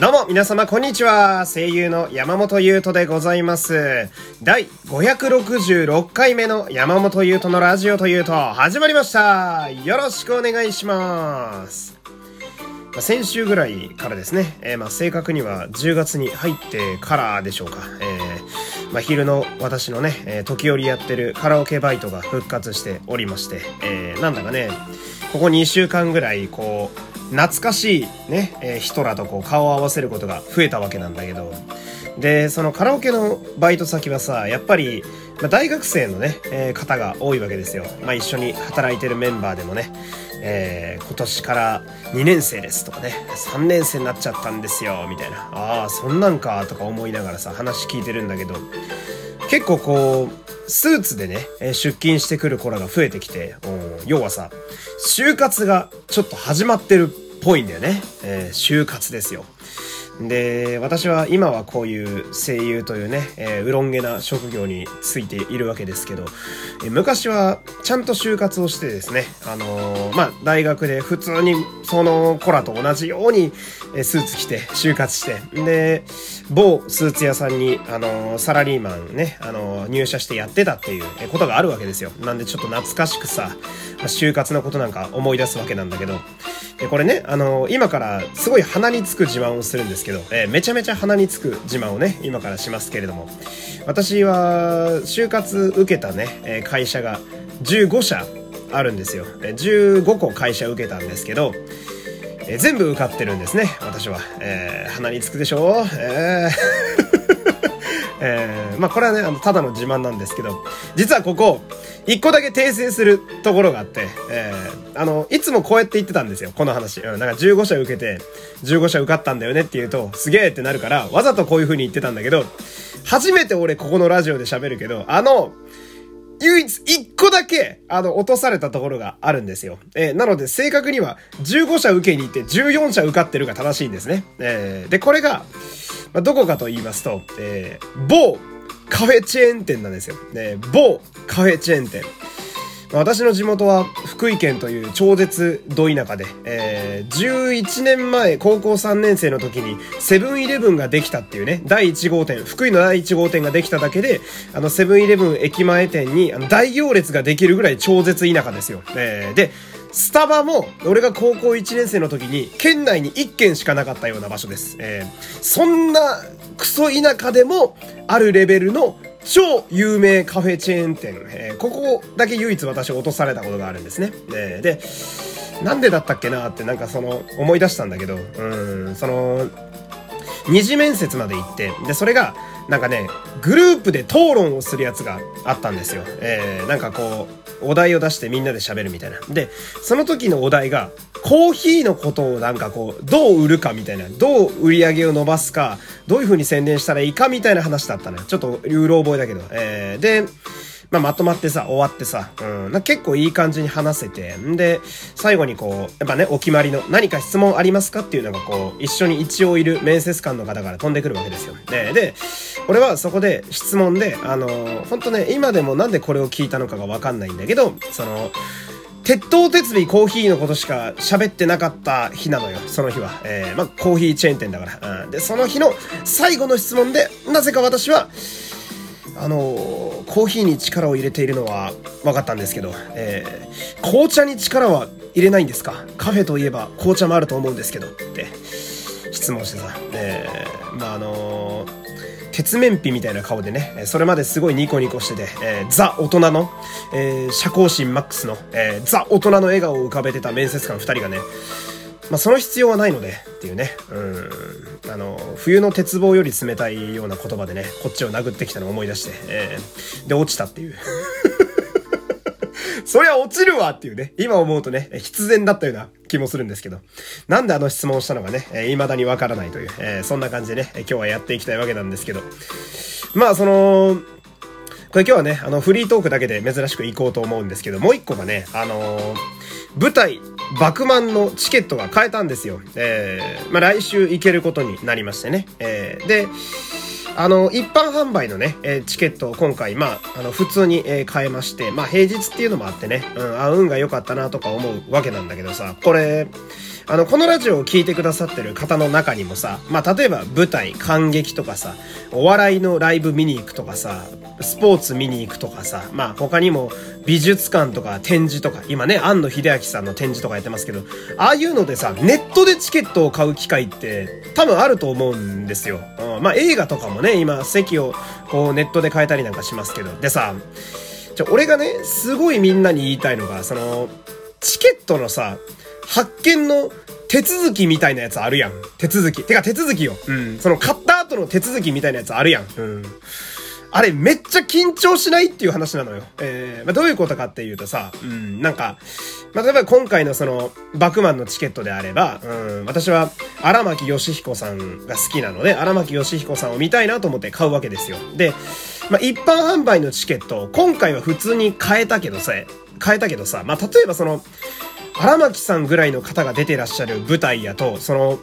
どうも皆様こんにちは。声優の山本優斗でございます。第566回目の山本優斗のラジオというと始まりました。よろしくお願いします。先週ぐらいからですね、えー、まあ正確には10月に入ってからでしょうか、えー、まあ昼の私のね、えー、時折やってるカラオケバイトが復活しておりまして、えー、なんだかね、ここ2週間ぐらいこう、懐かしいね、えー、人らとこう顔を合わせることが増えたわけなんだけど、で、そのカラオケのバイト先はさ、やっぱり、まあ、大学生のね、えー、方が多いわけですよ。まあ、一緒に働いてるメンバーでもね、えー、今年から2年生ですとかね、3年生になっちゃったんですよ、みたいな。ああ、そんなんか、とか思いながらさ、話聞いてるんだけど、結構こう、スーツでね、出勤してくる子らが増えてきて、要はさ、就活がちょっと始まってるっぽいんだよね。えー、就活ですよ。で、私は今はこういう声優というね、えー、うろんげな職業についているわけですけど、えー、昔はちゃんと就活をしてですね、あのー、まあ、大学で普通にその子らと同じように、えスーツ着て就活して、で、某スーツ屋さんに、あのサラリーマンね、あの入社してやってたっていうことがあるわけですよ。なんでちょっと懐かしくさ、就活のことなんか思い出すわけなんだけど、で、これね、あの今からすごい鼻につく自慢をするんですけど、えー、めちゃめちゃ鼻につく自慢をね、今からしますけれども、私は、就活受けたね、え会社が15社あるんですよ。15個会社受けたんですけど、えー、全部受かってるんですね、私は。え、鼻につくでしょえーえー、まあこれはね、あの、ただの自慢なんですけど、実はここ、一個だけ訂正するところがあって、えー、あの、いつもこうやって言ってたんですよ、この話。うん、なんか15社受けて、15社受かったんだよねって言うと、すげえってなるから、わざとこういう風に言ってたんだけど、初めて俺ここのラジオで喋るけど、あの、唯一一個だけ、あの、落とされたところがあるんですよ。えー、なので正確には15社受けに行って14社受かってるが正しいんですね。えー、で、これが、まあ、どこかと言いますと、えー、某カフェチェーン店なんですよ。ね、某カフェチェーン店。私の地元は福井県という超絶ど田舎で、えー、11年前高校3年生の時にセブンイレブンができたっていうね、第1号店、福井の第1号店ができただけで、あのセブンイレブン駅前店にあの大行列ができるぐらい超絶田舎ですよ。えー、で、スタバも、俺が高校1年生の時に、県内に1軒しかなかったような場所です。えー、そんな、クソ田舎でも、あるレベルの、超有名カフェチェーン店、えー、ここだけ唯一私落とされたことがあるんですね。えー、で、なんでだったっけなってなんかその、思い出したんだけど、うん、その、二次面接まで行って、で、それが、なんかね、グループで討論をするやつがあったんですよ。えー、なんかこう、お題を出してみんなで喋るみたいな。で、その時のお題が、コーヒーのことをなんかこう、どう売るかみたいな、どう売り上げを伸ばすか、どういう風に宣伝したらいいかみたいな話だったのよ。ちょっと、うろ覚えだけど。えー、で、まあ、まとまってさ、終わってさ、うん、結構いい感じに話せて、んで、最後にこう、やっぱね、お決まりの、何か質問ありますかっていうのがこう、一緒に一応いる面接官の方から飛んでくるわけですよ。で、で、俺はそこで質問で、あのー、ほんとね、今でもなんでこれを聞いたのかがわかんないんだけど、その、鉄塔鉄尾コーヒーのことしか喋ってなかった日なのよ、その日は。えー、まあ、コーヒーチェーン店だから。うん。で、その日の最後の質問で、なぜか私は、あのー、コーヒーに力を入れているのは分かったんですけど、えー、紅茶に力は入れないんですか？カフェといえば紅茶もあると思うんですけどって質問してさ、えー、まああのー鉄面皮みたいな顔でね、それまですごいニコニコしてて、えー、ザ大人の、えー、社交心マックスの、えー、ザ大人の笑顔を浮かべてた面接官2人がね、まあ、その必要はないのでっていうね、うん、あの、冬の鉄棒より冷たいような言葉でね、こっちを殴ってきたのを思い出して、えー、で、落ちたっていう。そりゃ落ちるわっていうね、今思うとね、必然だったような気もするんですけど、なんであの質問をしたのかね、えー、未だにわからないという、えー、そんな感じでね、今日はやっていきたいわけなんですけど、まあその、これ今日はね、あの、フリートークだけで珍しく行こうと思うんですけど、もう一個がね、あのー、舞台、バクマンのチケットが買えたんですよ。えー、まあ、来週行けることになりましてね。えー、で、あの、一般販売のね、え、チケットを今回、まあ、あの、普通に、え、買えまして、まあ、平日っていうのもあってね、うん、あ、運が良かったなとか思うわけなんだけどさ、これ、あの、このラジオを聴いてくださってる方の中にもさ、まあ、例えば舞台、感激とかさ、お笑いのライブ見に行くとかさ、スポーツ見に行くとかさ、まあ、他にも美術館とか展示とか、今ね、庵野秀明さんの展示とかやってますけど、ああいうのでさ、ネットでチケットを買う機会って多分あると思うんですよ。うん、まあ、映画とかもね、今、席をこうネットで買えたりなんかしますけど。でさ、じゃ、俺がね、すごいみんなに言いたいのが、その、チケットのさ、発見の手続きみたいなやつあるやん。手続き。てか手続きよ。うん。その買った後の手続きみたいなやつあるやん。うん。あれめっちゃ緊張しないっていう話なのよ。えー、まあ、どういうことかっていうとさ、うん、なんか、まあ、例えば今回のその、バクマンのチケットであれば、うん、私は荒牧義彦さんが好きなので、荒牧義彦さんを見たいなと思って買うわけですよ。で、まあ、一般販売のチケット、今回は普通に買えたけどさ、買えたけどさ、まあ、例えばその、荒牧さんぐらいの方が出てらっしゃる舞台やと、その、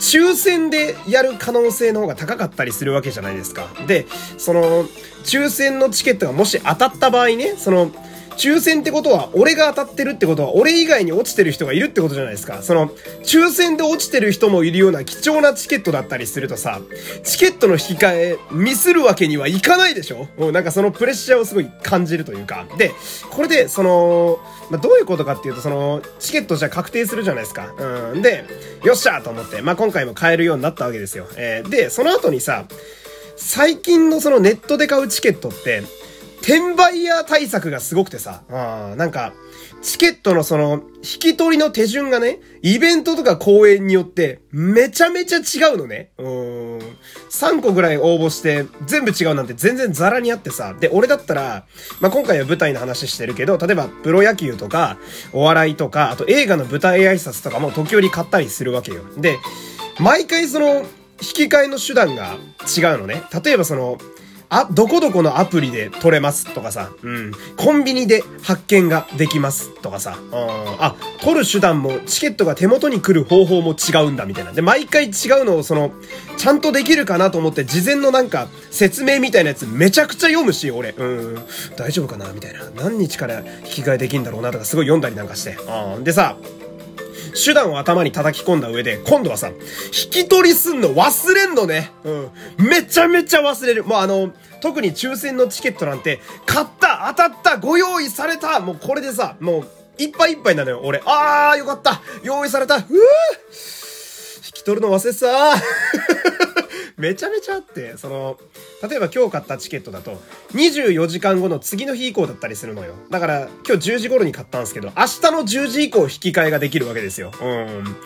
抽選でやる可能性の方が高かったりするわけじゃないですか。で、その、抽選のチケットがもし当たった場合ね、その、抽選ってことは、俺が当たってるってことは、俺以外に落ちてる人がいるってことじゃないですか。その、抽選で落ちてる人もいるような貴重なチケットだったりするとさ、チケットの引き換え、ミスるわけにはいかないでしょもうなんかそのプレッシャーをすごい感じるというか。で、これで、その、まあ、どういうことかっていうと、その、チケットじゃ確定するじゃないですか。うん。で、よっしゃと思って、まあ、今回も買えるようになったわけですよ。えー、で、その後にさ、最近のそのネットで買うチケットって、転売屋対策がすごくてさ、あなんか、チケットのその、引き取りの手順がね、イベントとか公演によって、めちゃめちゃ違うのね。うん。3個ぐらい応募して、全部違うなんて全然ザラにあってさ。で、俺だったら、まあ、今回は舞台の話してるけど、例えば、プロ野球とか、お笑いとか、あと映画の舞台挨拶とかも時折買ったりするわけよ。で、毎回その、引き換えの手段が違うのね。例えばその、あ、どこどこのアプリで撮れますとかさ、うん。コンビニで発見ができますとかさ、あ、撮る手段もチケットが手元に来る方法も違うんだみたいな。で、毎回違うのをその、ちゃんとできるかなと思って事前のなんか説明みたいなやつめちゃくちゃ読むし、俺。うん。大丈夫かなみたいな。何日から引き換えできんだろうなとかすごい読んだりなんかして。うん。でさ、手段を頭に叩き込んだ上で、今度はさ、引き取りすんの忘れんのね。うん。めちゃめちゃ忘れる。もうあの、特に抽選のチケットなんて、買った当たったご用意されたもうこれでさ、もう、いっぱいいっぱいなのよ、俺。あー、よかった用意されたうぅ引き取るの忘れてためちゃめちゃあって、その、例えば今日買ったチケットだと、24時間後の次の日以降だったりするのよ。だから、今日10時頃に買ったんですけど、明日の10時以降引き換えができるわけですよ。うん。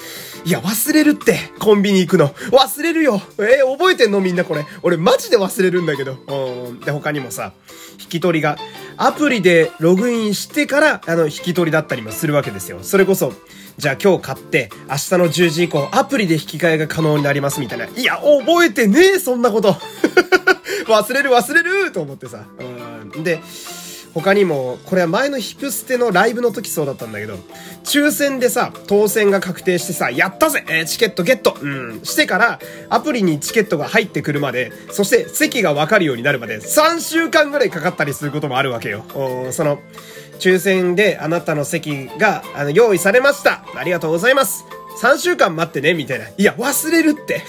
いや、忘れるって、コンビニ行くの。忘れるよ。えー、覚えてんのみんなこれ。俺マジで忘れるんだけど。うん。で、他にもさ、引き取りが、アプリでログインしてから、あの、引き取りだったりもするわけですよ。それこそ、じゃあ今日買って、明日の10時以降、アプリで引き換えが可能になりますみたいな。いや、覚えてねえ、そんなこと。忘れる忘れると思ってさ。うん。で、他にも、これは前のヒプステのライブの時そうだったんだけど、抽選でさ、当選が確定してさ、やったぜえー、チケットゲットうん。してから、アプリにチケットが入ってくるまで、そして席がわかるようになるまで、3週間ぐらいかかったりすることもあるわけよ。その、抽選であなたの席が、あの、用意されました。ありがとうございます。3週間待ってね、みたいな。いや、忘れるって。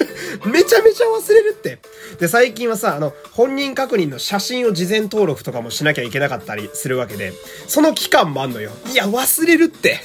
めちゃめちゃ忘れるって。で、最近はさ、あの、本人確認の写真を事前登録とかもしなきゃいけなかったりするわけで、その期間もあんのよ。いや、忘れるって。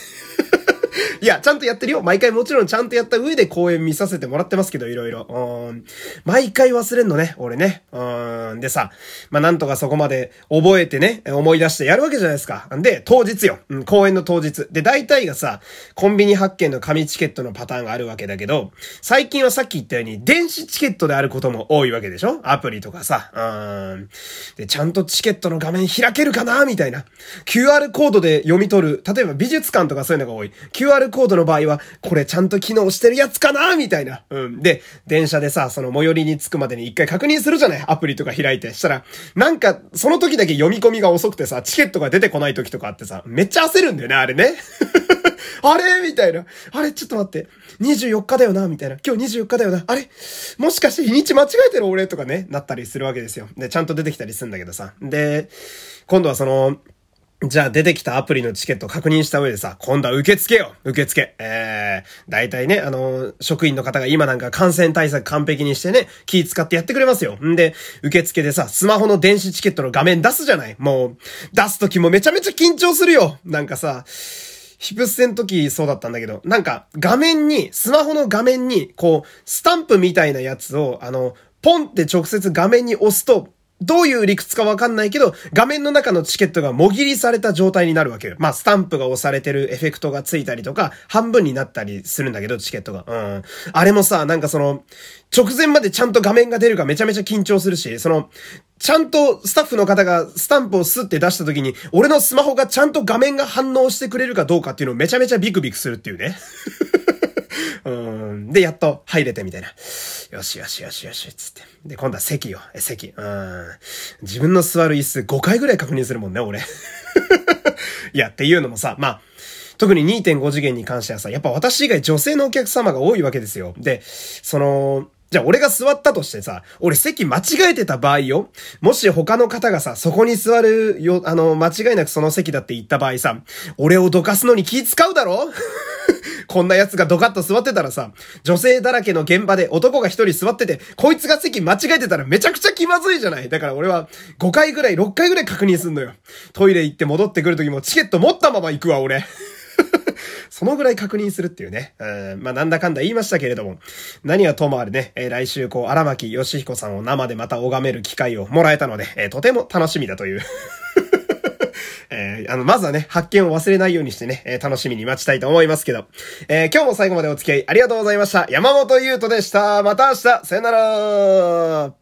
いや、ちゃんとやってるよ。毎回もちろんちゃんとやった上で公演見させてもらってますけど、いろいろ。うん。毎回忘れんのね、俺ね。うん。でさ、まあ、なんとかそこまで覚えてね、思い出してやるわけじゃないですか。で、当日よ。うん、公演の当日。で、大体がさ、コンビニ発券の紙チケットのパターンがあるわけだけど、最近はさっき言ったように、電子チケットであることも多いわけでしょ？アプリとかさ。うん。で、ちゃんとチケットの画面開けるかな？みたいな。QR コードで読み取る。例えば美術館とかそういうのが多い。QR コードの場合は、これちゃんと機能してるやつかな？みたいな。うん。で、電車でさ、その最寄りに着くまでに一回確認するじゃない？アプリとか開いて。したら、なんか、その時だけ読み込みが遅くてさ、チケットが出てこない時とかあってさ、めっちゃ焦るんだよね、あれね。あれ？みたいな。あれ？ちょっと待って。24日だよな？みたいな。今日24日だよな？あれ？もしかして日にち間違えてる俺？とかね、なったりするわけですよ。で、ちゃんと出てきたりするんだけどさ。で、今度はその、じゃあ出てきたアプリのチケット確認した上でさ、今度は受付よ受付。えー、大体ね、あの、職員の方が今なんか感染対策完璧にしてね、気使ってやってくれますよ。んで、受付でさ、スマホの電子チケットの画面出すじゃないもう、出す時もめちゃめちゃ緊張するよなんかさ、ヒプステの時そうだったんだけど、なんか画面に、スマホの画面に、こう、スタンプみたいなやつを、あの、ポンって直接画面に押すと、どういう理屈かわかんないけど、画面の中のチケットがもぎりされた状態になるわけよ。まあ、スタンプが押されてるエフェクトがついたりとか、半分になったりするんだけど、チケットが。うん。あれもさ、なんかその、直前までちゃんと画面が出るかめちゃめちゃ緊張するし、その、ちゃんとスタッフの方がスタンプをスって出した時に、俺のスマホがちゃんと画面が反応してくれるかどうかっていうのをめちゃめちゃビクビクするっていうね。うん。で、やっと入れてみたいな。よしよしよしよし、つって。で、今度は席よ。え、席。うん。自分の座る椅子5回ぐらい確認するもんね、俺。いや、っていうのもさ、まあ、特に2.5次元に関してはさ、やっぱ私以外女性のお客様が多いわけですよ。で、その、じゃあ俺が座ったとしてさ、俺席間違えてた場合よ。もし他の方がさ、そこに座るよ、あの、間違いなくその席だって言った場合さ、俺をどかすのに気使うだろ？こんな奴がドカッと座ってたらさ、女性だらけの現場で男が一人座ってて、こいつが席間違えてたらめちゃくちゃ気まずいじゃない。だから俺は5回ぐらい、6回ぐらい確認すんのよ。トイレ行って戻ってくる時もチケット持ったまま行くわ、俺。そのぐらい確認するっていうね。うん、まあ、なんだかんだ言いましたけれども、何はともあれね、えー、来週こう、荒牧義彦さんを生でまた拝める機会をもらえたので、えー、とても楽しみだという、あの、まずはね、発見を忘れないようにしてね、えー、楽しみに待ちたいと思いますけど、えー、今日も最後までお付き合いありがとうございました。山本優斗でした。また明日、さよなら